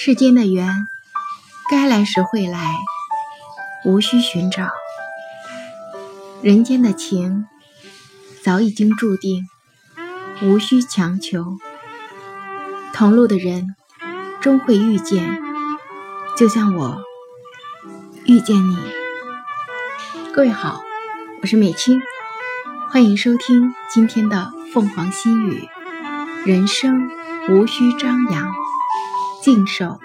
世间的缘，该来时会来，无需寻找；人间的情，早已经注定，无需强求。同路的人，终会遇见，就像我遇见你。各位好，我是美青，欢迎收听今天的凤凰心语。人生无需张扬，静守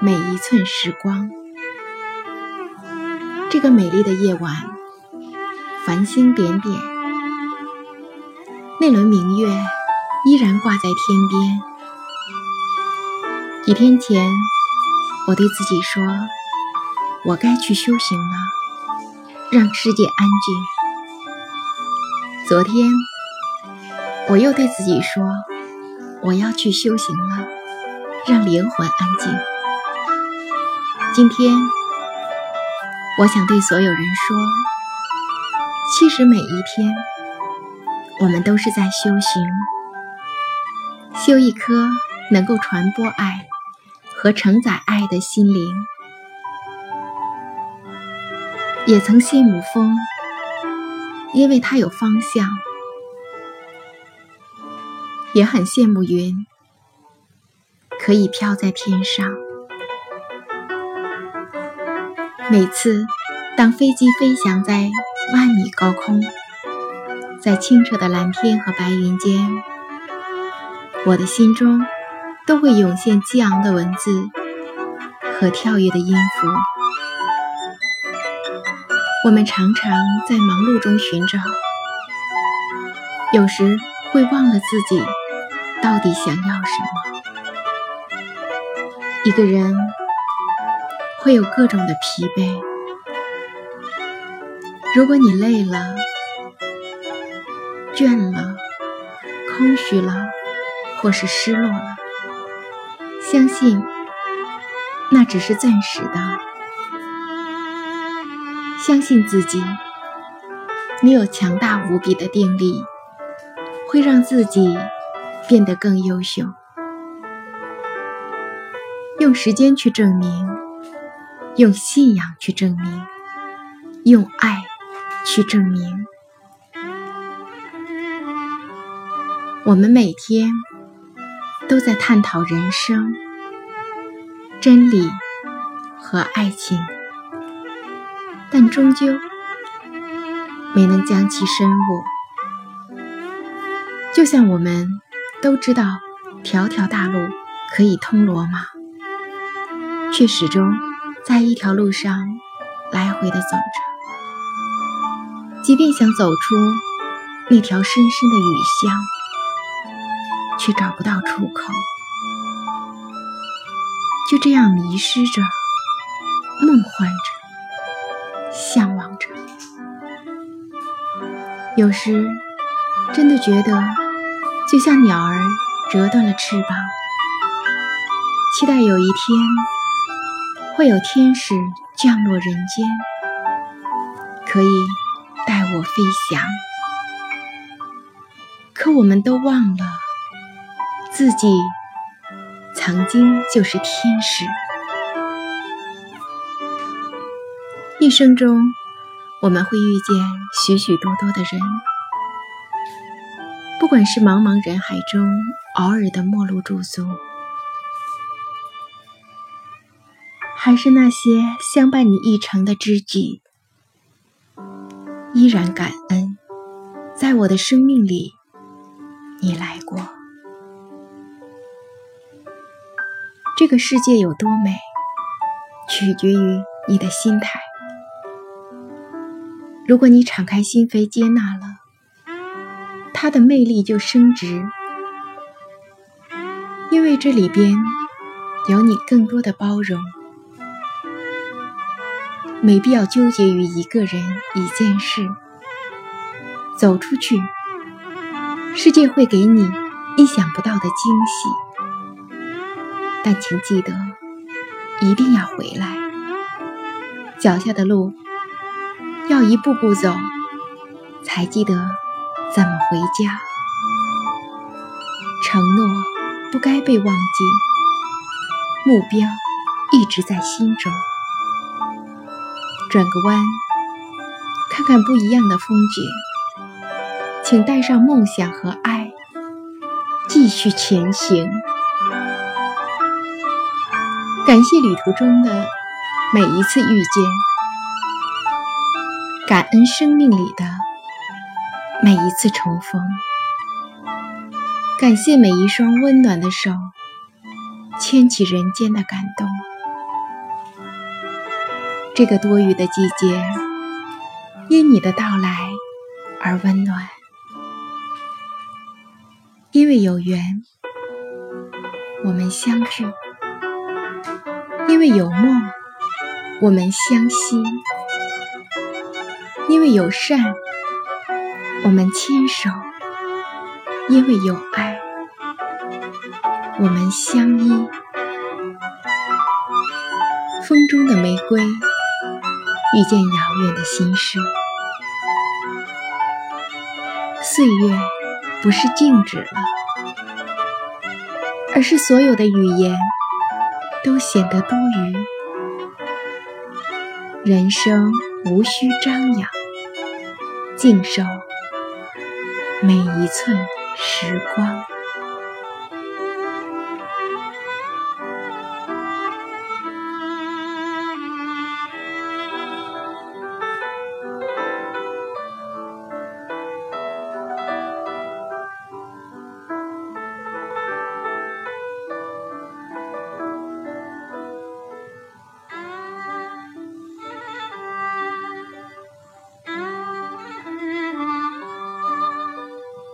每一寸时光。这个美丽的夜晚，繁星点点，那轮明月依然挂在天边。几天前，我对自己说：“我该去修行了，让世界安静。”昨天，我又对自己说。我要去修行了，让灵魂安静。今天，我想对所有人说，其实每一天，我们都是在修行，修一颗能够传播爱和承载爱的心灵。也曾羡慕风，因为它有方向。也很羡慕云，可以飘在天上。每次当飞机飞翔在万米高空，在清澈的蓝天和白云间，我的心中都会涌现激昂的文字和跳跃的音符。我们常常在忙碌中寻找，有时会忘了自己。到底想要什么？一个人会有各种的疲惫。如果你累了、倦了、空虚了，或是失落了，相信那只是暂时的。相信自己，你有强大无比的定力，会让自己。变得更优秀，用时间去证明，用信仰去证明，用爱去证明。我们每天都在探讨人生、真理和爱情，但终究没能将其深悟。就像我们。都知道条条大路可以通罗马，却始终在一条路上来回的走着。即便想走出那条深深的雨巷，却找不到出口。就这样迷失着，梦幻着，向往着。有时真的觉得。就像鸟儿折断了翅膀，期待有一天会有天使降落人间，可以带我飞翔。可我们都忘了，自己曾经就是天使。一生中，我们会遇见许许多多的人。不管是茫茫人海中偶尔的陌路驻足，还是那些相伴你一程的知己，依然感恩，在我的生命里，你来过。这个世界有多美，取决于你的心态。如果你敞开心扉，接纳了。它的魅力就升值，因为这里边有你更多的包容，没必要纠结于一个人一件事。走出去，世界会给你意想不到的惊喜，但请记得一定要回来，脚下的路要一步步走，才记得。怎么回家？承诺不该被忘记，目标一直在心中。转个弯，看看不一样的风景，请带上梦想和爱，继续前行。感谢旅途中的每一次遇见，感恩生命里的每一次重逢，感谢每一双温暖的手牵起人间的感动。这个多雨的季节，因你的到来而温暖，因为有缘，我们相聚。因为有梦，我们相惜；因为有善，我们牵手；因为有爱，我们相依。风中的玫瑰遇见遥远的心事，岁月不是静止了，而是所有的语言。都显得多余。人生无需张扬，静守每一寸时光。